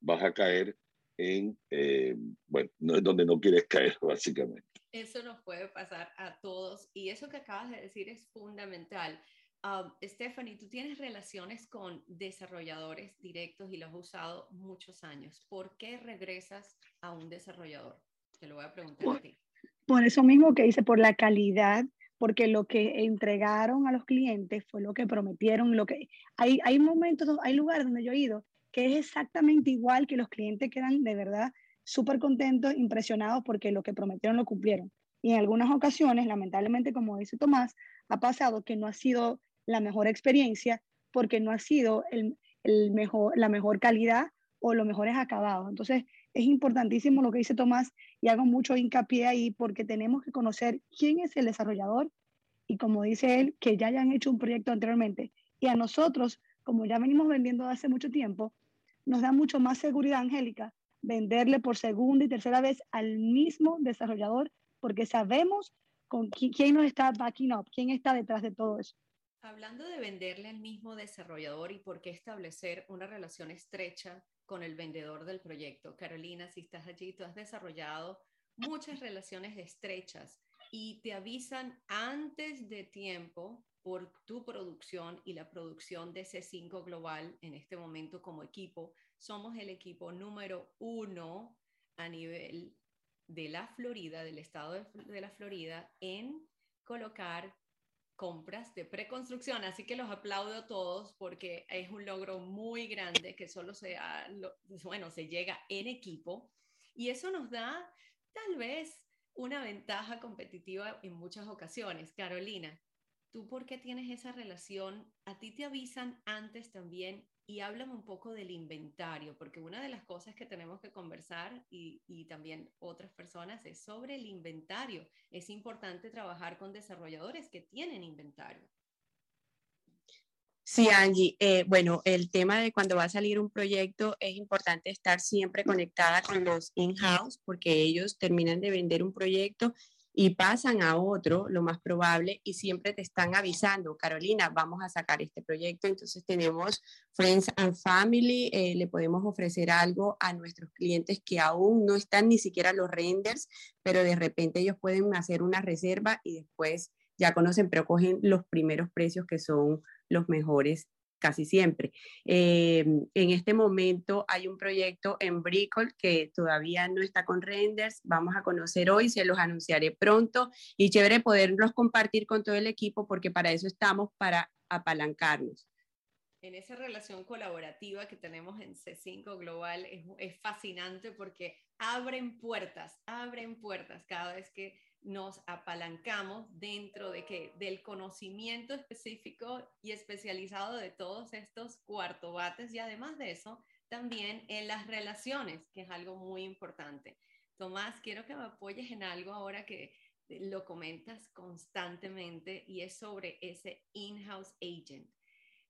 vas a caer en, eh, bueno, no es donde no quieres caer, básicamente. Eso nos puede pasar a todos y eso que acabas de decir es fundamental. Um, Stephanie, tú tienes relaciones con desarrolladores directos y lo has usado muchos años. ¿Por qué regresas a un desarrollador? Te lo voy a preguntar a ti. Por eso mismo que dice, por la calidad, porque lo que entregaron a los clientes fue lo que prometieron. Lo que hay, hay momentos, hay lugares donde yo he ido que es exactamente igual que los clientes quedan de verdad súper contentos, impresionados porque lo que prometieron lo cumplieron. Y en algunas ocasiones, lamentablemente, como dice Tomás, ha pasado que no ha sido la mejor experiencia porque no ha sido el, el mejor, la mejor calidad o los mejores acabados. Entonces, es importantísimo lo que dice Tomás y hago mucho hincapié ahí porque tenemos que conocer quién es el desarrollador y como dice él, que ya hayan hecho un proyecto anteriormente. Y a nosotros, como ya venimos vendiendo hace mucho tiempo, nos da mucho más seguridad, Angélica, venderle por segunda y tercera vez al mismo desarrollador porque sabemos con quién nos está backing up, quién está detrás de todo eso. Hablando de venderle al mismo desarrollador y por qué establecer una relación estrecha con el vendedor del proyecto. Carolina, si estás allí, tú has desarrollado muchas relaciones estrechas y te avisan antes de tiempo por tu producción y la producción de C5 Global en este momento como equipo. Somos el equipo número uno a nivel de la Florida, del estado de, la Florida, en colocar compras de preconstrucción. Así que los aplaudo a todos porque es un logro muy grande que solo se, bueno, se llega en equipo y eso nos da tal vez una ventaja competitiva en muchas ocasiones. Carolina, ¿tú por qué tienes esa relación? A ti te avisan antes también y háblame un poco del inventario, porque una de las cosas que tenemos que conversar y, también otras personas es sobre el inventario. Es importante trabajar con desarrolladores que tienen inventario. Sí, Angie. Eh, bueno, el tema de cuando va a salir un proyecto es importante estar siempre conectada con los in-house porque ellos terminan de vender un proyecto y pasan a otro, lo más probable, y siempre te están avisando, Carolina, vamos a sacar este proyecto. Entonces tenemos Friends and Family, eh, le podemos ofrecer algo a nuestros clientes que aún no están ni siquiera los renders, pero de repente ellos pueden hacer una reserva y después ya conocen, pero cogen los primeros precios que son los mejores casi siempre. Eh, en este momento hay un proyecto en Brickle que todavía no está con renders, vamos a conocer hoy, se los anunciaré pronto y chévere poderlos compartir con todo el equipo porque para eso estamos, para apalancarnos. En esa relación colaborativa que tenemos en C5 Global es, es fascinante porque abren puertas, abren puertas cada vez que nos apalancamos dentro de que del conocimiento específico y especializado de todos estos cuartobates y además de eso también en las relaciones, que es algo muy importante. Tomás, quiero que me apoyes en algo ahora que lo comentas constantemente y es sobre ese in-house agent.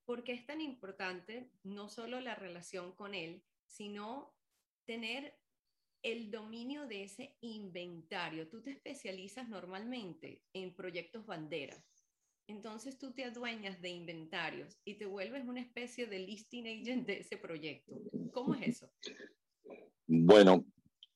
porque es tan importante no solo la relación con él, sino tener el dominio de ese inventario. Tú te especializas normalmente en proyectos bandera. Entonces tú te adueñas de inventarios y te vuelves una especie de listing agent de ese proyecto. ¿Cómo es eso? Bueno,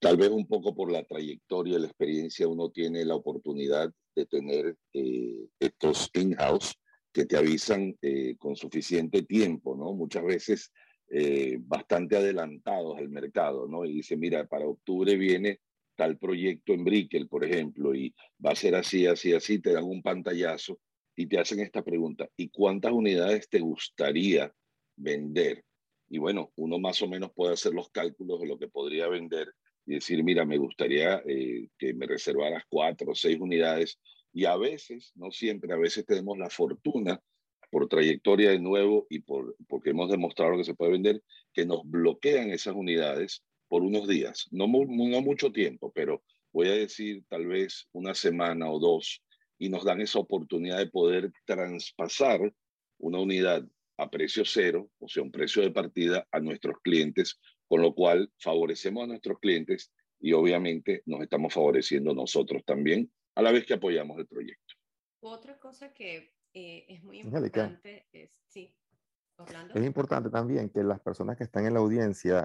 tal vez un poco por la trayectoria, la experiencia, uno tiene la oportunidad de tener eh, estos in-house que te avisan eh, con suficiente tiempo, ¿no? Muchas veces eh, bastante adelantados al mercado, ¿no? Y dice, mira, para octubre viene tal proyecto en Brickell, por ejemplo, y va a ser así, así, así, te dan un pantallazo y te hacen esta pregunta, ¿y cuántas unidades te gustaría vender? Y bueno, uno más o menos puede hacer los cálculos de lo que podría vender y decir, mira, me gustaría eh, que me reservaras cuatro o seis unidades. Y a veces, no siempre, a veces tenemos la fortuna por trayectoria de nuevo y por, porque hemos demostrado que se puede vender, que nos bloquean esas unidades por unos días, no, no mucho tiempo, pero voy a decir tal vez una semana o dos, y nos dan esa oportunidad de poder traspasar una unidad a precio cero, o sea, un precio de partida a nuestros clientes, con lo cual favorecemos a nuestros clientes y obviamente nos estamos favoreciendo nosotros también, a la vez que apoyamos el proyecto. Otra cosa que eh, es muy importante. Es, sí, Es importante también que las personas que están en la audiencia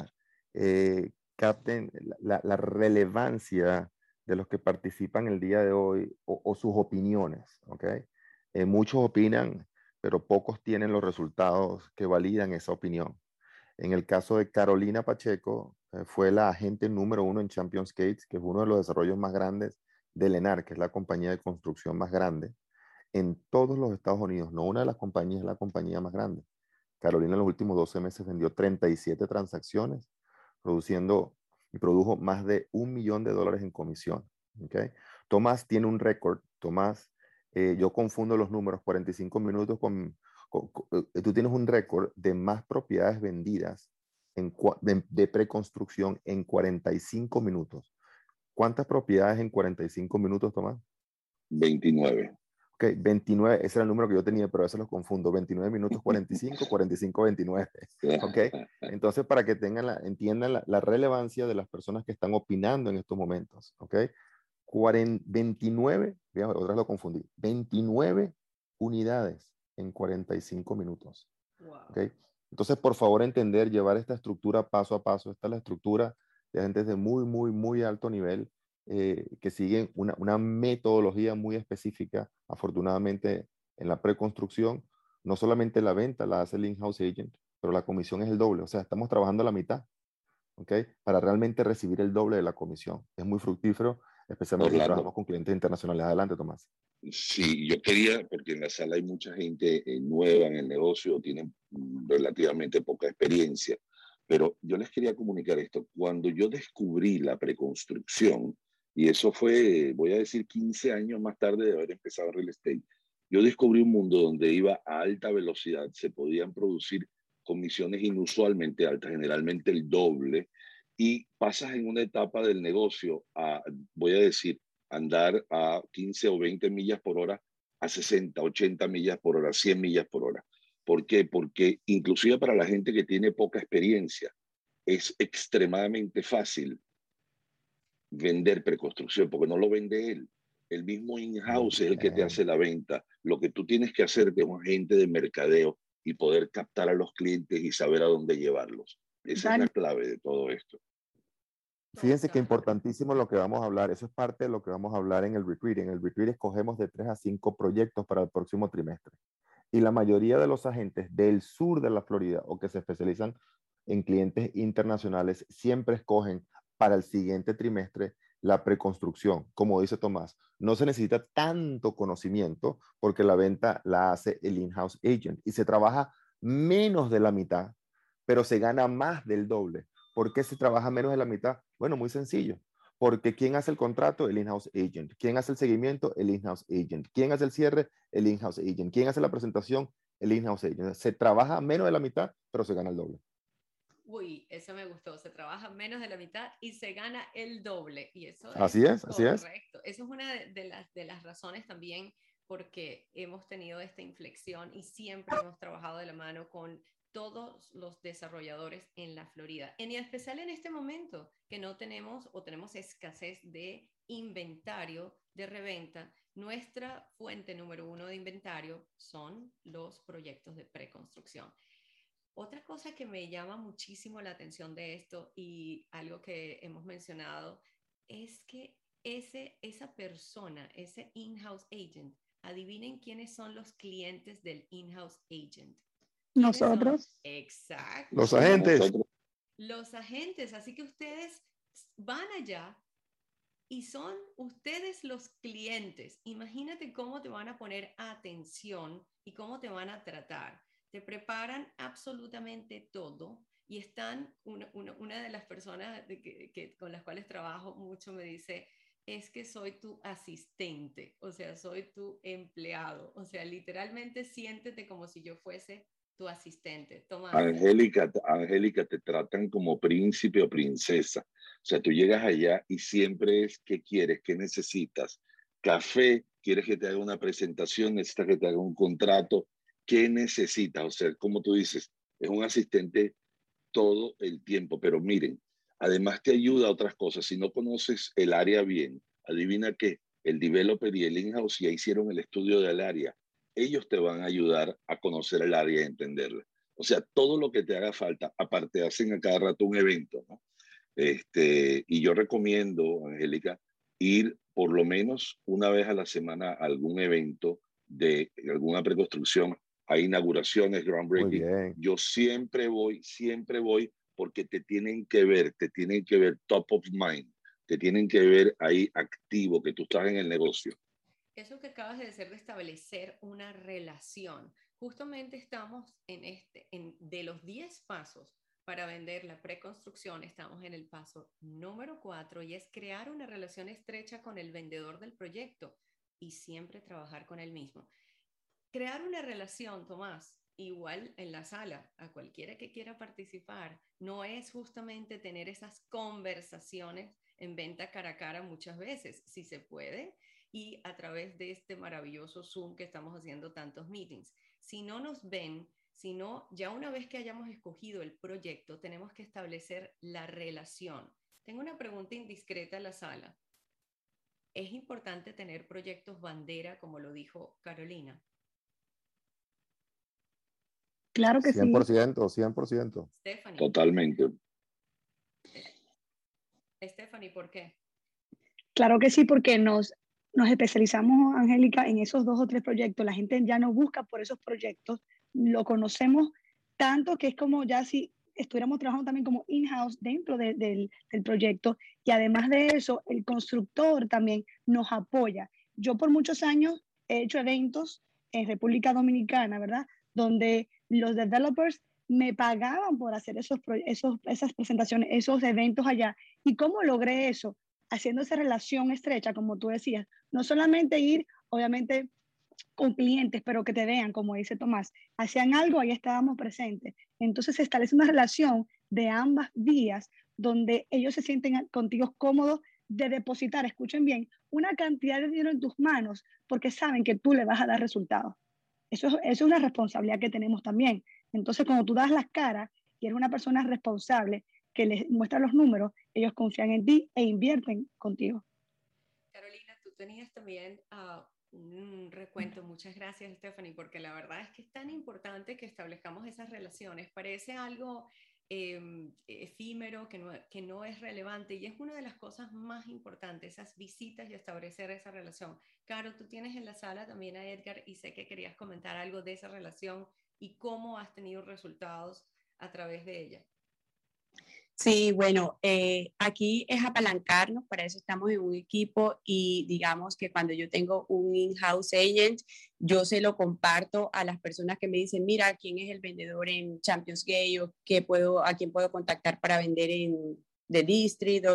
eh, capten la, la, relevancia de los que participan el día de hoy o, sus opiniones. ¿okay? Eh, muchos opinan, pero pocos tienen los resultados que validan esa opinión. En el caso de Carolina Pacheco, fue la agente número uno en Champions Gates, que es uno de los desarrollos más grandes de Lenar, que es la compañía de construcción más grande en todos los Estados Unidos, no una de las compañías, es la compañía más grande. Carolina en los últimos 12 meses vendió 37 transacciones, produciendo y produjo más de un millón de dólares en comisión. ¿okay? Tomás tiene un récord, Tomás, eh, yo confundo los números, 45 minutos con, eh, tú tienes un récord de más propiedades vendidas en, de, de preconstrucción en 45 minutos. ¿Cuántas propiedades en 45 minutos, Tomás? 29. Ok, 29, ese era el número que yo tenía, pero a veces los confundo. 29 minutos 45, 45, 29. Ok, entonces para que tengan la, entiendan la, relevancia de las personas que están opinando en estos momentos. Ok, 29, otras lo confundí, 29 unidades en 45 minutos. Okay. Entonces, por favor, entender, llevar esta estructura paso a paso. Esta es la estructura de gente de muy, muy, muy alto nivel eh, que siguen una, una, metodología muy específica. Afortunadamente, en la preconstrucción, no solamente la venta la hace el in-house agent, pero la comisión es el doble. O sea, estamos trabajando a la mitad, ¿ok? Para realmente recibir el doble de la comisión. Es muy fructífero, especialmente si trabajamos con clientes internacionales. Adelante, Tomás. Sí, yo quería, porque en la sala hay mucha gente eh, nueva en el negocio, tienen relativamente poca experiencia, pero yo les quería comunicar esto. Cuando yo descubrí la preconstrucción, y eso fue, voy a decir, 15 años más tarde de haber empezado real estate. Yo descubrí un mundo donde iba a alta velocidad, se podían producir comisiones inusualmente altas, generalmente el doble, y pasas en una etapa del negocio a, voy a decir, andar a 15 o 20 millas por hora, a 60, 80 millas por hora, 100 millas por hora. ¿Por qué? Porque inclusive para la gente que tiene poca experiencia, es extremadamente fácil vender preconstrucción, porque no lo vende él. El mismo in-house es el que te hace la venta. Lo que tú tienes que hacer es un agente de mercadeo y poder captar a los clientes y saber a dónde llevarlos. Esa es la clave de todo esto. Fíjense que importantísimo lo que vamos a hablar. Eso es parte de lo que vamos a hablar en el retreat. En el retreat escogemos de tres a cinco proyectos para el próximo trimestre. Y la mayoría de los agentes del sur de la Florida o que se especializan en clientes internacionales siempre escogen para el siguiente trimestre la preconstrucción. Como dice Tomás, no se necesita tanto conocimiento porque la venta la hace el in-house agent y se trabaja menos de la mitad, pero se gana más del doble. ¿Por qué se trabaja menos de la mitad? Bueno, muy sencillo. Porque ¿quién hace el contrato? El in-house agent. ¿Quién hace el seguimiento? El in-house agent. ¿Quién hace el cierre? El in-house agent. ¿Quién hace la presentación? El in-house agent. Se trabaja menos de la mitad, pero se gana el doble. Uy, eso me gustó. Se trabaja menos de la mitad y se gana el doble. Y eso así es, así es. Correcto. Eso es una de, las, de las razones también porque hemos tenido esta inflexión y siempre hemos trabajado de la mano con todos los desarrolladores en la Florida. En especial en este momento que no tenemos o tenemos escasez de inventario de reventa, nuestra fuente número uno de inventario son los proyectos de preconstrucción. Otra cosa que me llama muchísimo la atención de esto y algo que hemos mencionado es que ese, esa persona, ese in-house agent, adivinen quiénes son los clientes del in-house agent. Nosotros. Exacto. Los agentes. Los agentes. Así que ustedes van allá y son ustedes los clientes. Imagínate cómo te van a poner atención y cómo te van a tratar te preparan absolutamente todo y están, una, una, de las personas que, con las cuales trabajo mucho me dice, es que soy tu asistente, o sea, soy tu empleado, o sea, literalmente siéntete como si yo fuese tu asistente. Toma. Angélica, Angélica, te tratan como príncipe o princesa. O sea, tú llegas allá y siempre es qué quieres, qué necesitas. Café, quieres que te haga una presentación, necesitas que te haga un contrato, qué necesita. O sea, como tú dices, es un asistente todo el tiempo, pero miren, además te ayuda a otras cosas. Si no conoces el área bien, adivina que el developer y el in-house ya hicieron el estudio del área. Ellos te van a ayudar a conocer el área y entenderla. O sea, todo lo que te haga falta, aparte hacen a cada rato un evento, ¿no? Este, y yo recomiendo, Angélica, ir por lo menos una vez a la semana a algún evento de alguna preconstrucción hay inauguraciones, groundbreaking. Yo siempre voy, siempre voy porque te tienen que ver, te tienen que ver top of mind, te tienen que ver ahí activo, que tú estás en el negocio. Eso que acabas de decir de establecer una relación. Justamente estamos en este, en, de los 10 pasos para vender la preconstrucción, estamos en el paso número cuatro y es crear una relación estrecha con el vendedor del proyecto y siempre trabajar con el mismo. Crear una relación, Tomás, igual en la sala, a cualquiera que quiera participar, no es justamente tener esas conversaciones en venta cara a cara muchas veces, si se puede, y a través de este maravilloso Zoom que estamos haciendo tantos meetings. Si no nos ven, sino ya una vez que hayamos escogido el proyecto, tenemos que establecer la relación. Tengo una pregunta indiscreta en la sala. ¿Es importante tener proyectos bandera, como lo dijo Carolina? Claro que 100%, sí. 100%, 100%. Totalmente. Stephanie, ¿por qué? Claro que sí, porque nos, nos especializamos, Angélica, en esos dos o tres proyectos. La gente ya no busca por esos proyectos, lo conocemos tanto que es como ya si estuviéramos trabajando también como in-house dentro del, del proyecto y además de eso, el constructor también nos apoya. Yo por muchos años he hecho eventos en República Dominicana, ¿verdad? Donde los developers me pagaban por hacer esos, esos, esas presentaciones, esos eventos allá. ¿Y cómo logré eso? Haciendo esa relación estrecha, como tú decías. No solamente ir, obviamente, con clientes, pero que te vean, como dice Tomás, hacían algo, ahí estábamos presentes. Entonces se establece una relación de ambas vías donde ellos se sienten contigo cómodos de depositar, escuchen bien, una cantidad de dinero en tus manos porque saben que tú le vas a dar resultados. Eso, eso es una responsabilidad que tenemos también. Entonces, cuando tú das las caras y eres una persona responsable que les muestra los números, ellos confían en ti e invierten contigo. Carolina, tú tenías también uh, un recuento. Muchas gracias, Stephanie, porque la verdad es que es tan importante que establezcamos esas relaciones. Parece algo em, efímero, que no, que no es relevante y es una de las cosas más importantes, esas visitas y establecer esa relación. Caro, tú tienes en la sala también a Edgar y sé que querías comentar algo de esa relación y cómo has tenido resultados a través de ella. Sí, bueno, eh, aquí es apalancarnos, para eso estamos en un equipo y digamos que cuando yo tengo un in-house agent, yo se lo comparto a las personas que me dicen, mira, ¿quién es el vendedor en Champions Gay o qué puedo, a quién puedo contactar para vender en The District?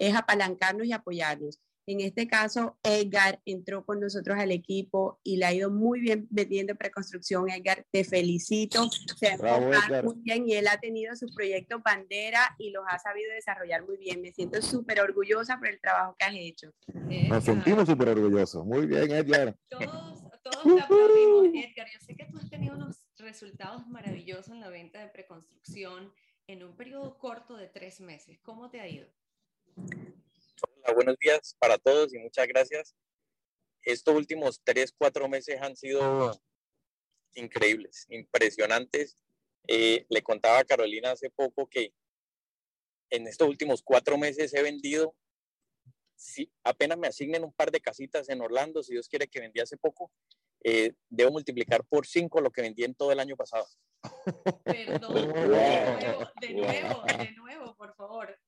es apalancarnos y apoyarnos. En este caso, Edgar entró con nosotros al equipo y le ha ido muy bien vendiendo preconstrucción. Edgar, te felicito. Se ha muy bien y él ha tenido su proyecto bandera y los ha sabido desarrollar muy bien. Me siento súper orgullosa por el trabajo que has hecho. Nos sentimos súper orgullosos. Muy bien, Edgar. Todos, todos te aplaudimos, Edgar. Yo sé que tú has tenido unos resultados maravillosos en la venta de preconstrucción en un periodo corto de tres meses. ¿Cómo te ha ido? Buenos días para todos y muchas gracias. Estos últimos tres, cuatro meses han sido increíbles, impresionantes. Eh, le contaba a Carolina hace poco que en estos últimos cuatro meses he vendido, si apenas me asignen un par de casitas en Orlando, si Dios quiere que vendí hace poco, eh, debo multiplicar por cinco lo que vendí en todo el año pasado. Perdón, de nuevo, de nuevo, por favor.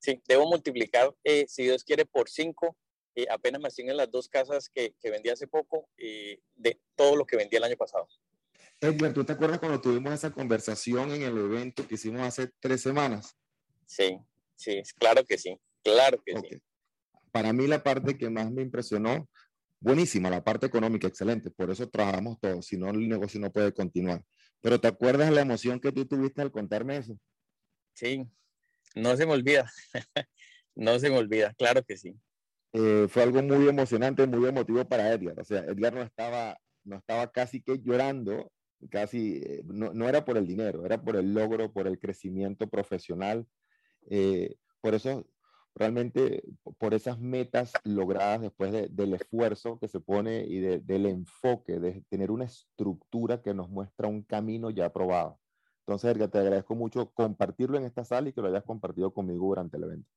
Sí, debo multiplicar, eh, si Dios quiere, por cinco. Eh, apenas me asignen las dos casas que, que vendí hace poco eh, de todo lo que vendí el año pasado. Edward, ¿tú te acuerdas cuando tuvimos esa conversación en el evento que hicimos hace tres semanas? Sí, sí, claro que sí, claro que sí. Para mí la parte que más me impresionó, buenísima, la parte económica, excelente, por eso trabajamos todos, si no el negocio no puede continuar. Pero ¿te acuerdas la emoción que tú tuviste al contarme eso? Sí, no se me olvida, no se me olvida, claro que sí. Eh, fue algo muy emocionante, muy emotivo para Edgar. O sea, Edgar no estaba, no estaba casi que llorando, casi, eh, no, no, era por el dinero, era por el logro, por el crecimiento profesional. Eh, por eso, realmente, por esas metas logradas después de, del esfuerzo que se pone y de, del enfoque, de tener una estructura que nos muestra un camino ya probado. Entonces, Edgar, te agradezco mucho compartirlo en esta sala y que lo hayas compartido conmigo durante el evento.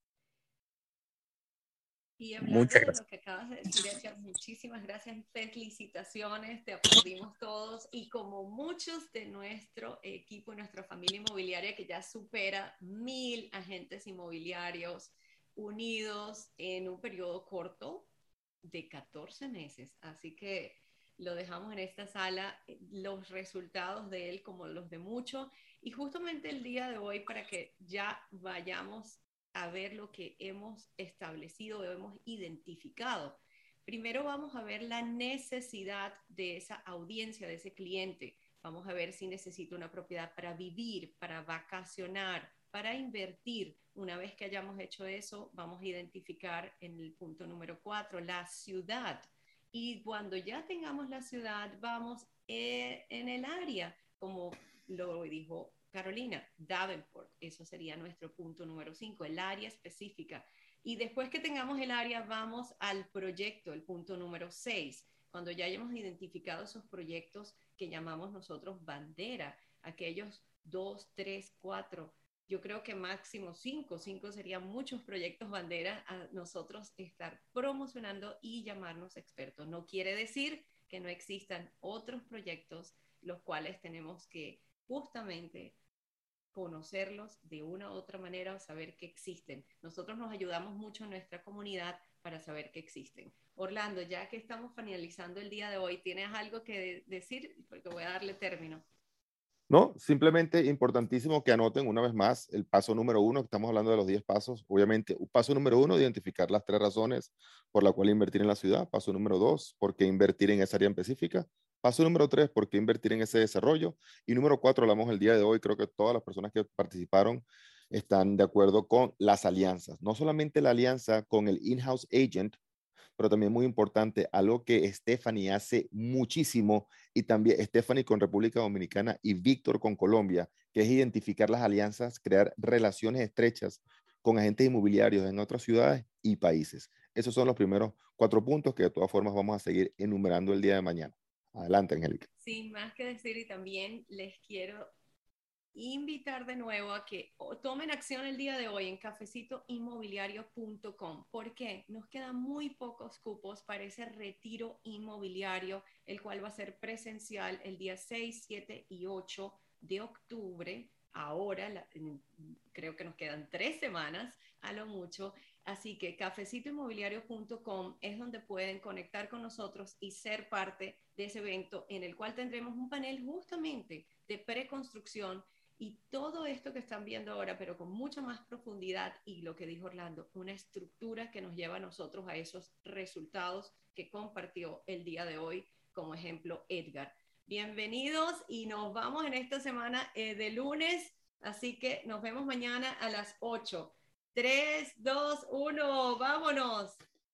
Y hablando Muchas gracias. de lo que acabas de decir, Edgar, muchísimas gracias, felicitaciones, te aplaudimos todos y como muchos de nuestro equipo y nuestra familia inmobiliaria que ya supera mil agentes inmobiliarios unidos en un periodo corto de 14 meses. Así que lo dejamos en esta sala, eh, los resultados de él como los de muchos. Y justamente el día de hoy, para que ya vayamos a ver lo que hemos establecido o hemos identificado. Primero vamos a ver la necesidad de esa audiencia, de ese cliente. Vamos a ver si necesita una propiedad para vivir, para vacacionar, para invertir. Una vez que hayamos hecho eso, vamos a identificar en el punto número cuatro la ciudad. Y cuando ya tengamos la ciudad, vamos eh, en el área, como lo dijo Carolina, Davenport. Eso sería nuestro punto número cinco, el área específica. Y después que tengamos el área, vamos al proyecto, el punto número seis. Cuando ya hayamos identificado esos proyectos que llamamos nosotros bandera, aquellos dos, tres, cuatro, yo creo que máximo cinco, cinco serían muchos proyectos bandera a nosotros estar promocionando y llamarnos expertos. No quiere decir que no existan otros proyectos los cuales tenemos que justamente conocerlos de una u otra manera o saber que existen. Nosotros nos ayudamos mucho en nuestra comunidad para saber que existen. Orlando, ya que estamos finalizando el día de hoy, ¿tienes algo que decir? Porque voy a darle término. No, simplemente importantísimo que anoten una vez más el paso número uno, estamos hablando de los 10 pasos. Obviamente, paso número uno, identificar las tres razones por la cual invertir en la ciudad. Paso número dos, por qué invertir en esa área específica. Paso número tres, por qué invertir en ese desarrollo. Y número cuatro, hablamos el día de hoy, creo que todas las personas que participaron están de acuerdo con las alianzas. No solamente la alianza con el in-house agent, pero también muy importante, algo que Stephanie hace muchísimo y también Stephanie con República Dominicana y Víctor con Colombia, que es identificar las alianzas, crear relaciones estrechas con agentes inmobiliarios en otras ciudades y países. Esos son los primeros cuatro puntos que de todas formas vamos a seguir enumerando el día de mañana. Adelante, Angélica. Sin más que decir, y también les quiero invitar de nuevo a que tomen acción el día de hoy en cafecitoinmobiliario.com. ¿Por qué? Nos quedan muy pocos cupos para ese retiro inmobiliario, el cual va a ser presencial el día 6, 7 y 8 de octubre. Ahora, creo que nos quedan tres semanas a lo mucho. Así que cafecitoinmobiliario.com es donde pueden conectar con nosotros y ser parte de ese evento en el cual tendremos un panel justamente de preconstrucción y todo esto que están viendo ahora, pero con mucha más profundidad y lo que dijo Orlando, una estructura que nos lleva a nosotros a esos resultados que compartió el día de hoy como ejemplo Edgar. Bienvenidos y nos vamos en esta semana eh, de lunes, así que nos vemos mañana a las 8. 3, 2, 1, vámonos.